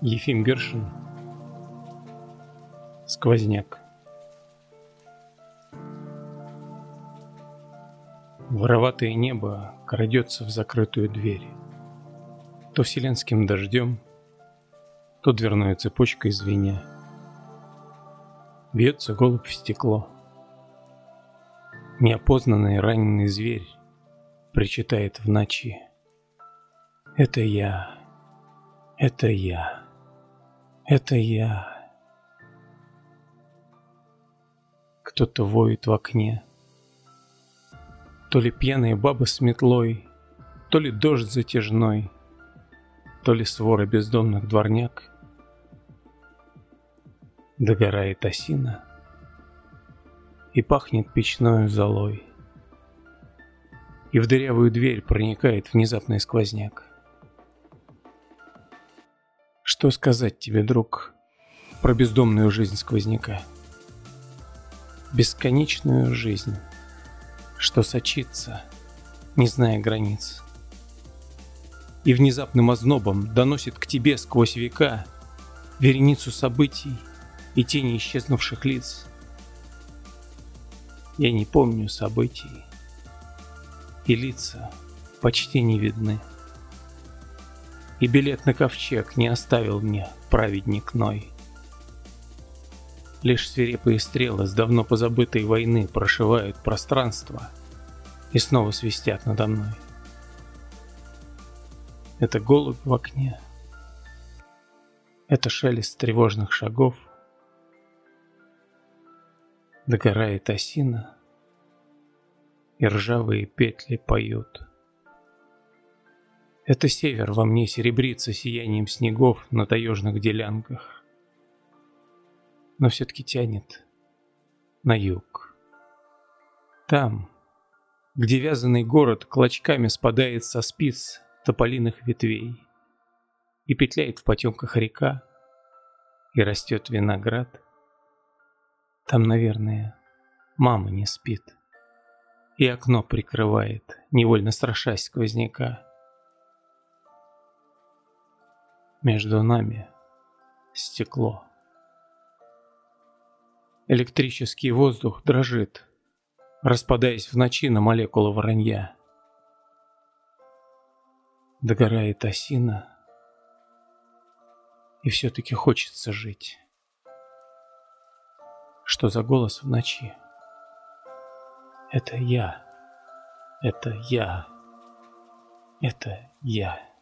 Ефим Гершин. Сквозняк. Вороватое небо крадется в закрытую дверь. То вселенским дождем, то дверной цепочкой звеня. Бьется голубь в стекло. Неопознанный раненый зверь Причитает в ночи. Это я, это я, это я. Кто-то воет в окне. То ли пьяные бабы с метлой, То ли дождь затяжной, То ли свора бездомных дворняк. Догорает осина И пахнет печной золой. И в дырявую дверь проникает внезапный сквозняк. Что сказать тебе, друг, про бездомную жизнь сквозняка? Бесконечную жизнь, что сочится, не зная границ. И внезапным ознобом доносит к тебе сквозь века вереницу событий и тени исчезнувших лиц. Я не помню событий, и лица почти не видны. И билет на ковчег не оставил мне праведник Ной. Лишь свирепые стрелы с давно позабытой войны прошивают пространство и снова свистят надо мной. Это голубь в окне. Это шелест тревожных шагов. Догорает осина, и ржавые петли поют. Это север во мне серебрится сиянием снегов на таежных делянках. Но все-таки тянет на юг. Там, где вязаный город клочками спадает со спиц тополиных ветвей, и петляет в потемках река, и растет виноград, там, наверное, мама не спит, и окно прикрывает, невольно страшась сквозняка. Между нами стекло. Электрический воздух дрожит, распадаясь в ночи на молекулы воронья. Догорает осина, и все-таки хочется жить. Что за голос в ночи? Это я. Это я. Это я.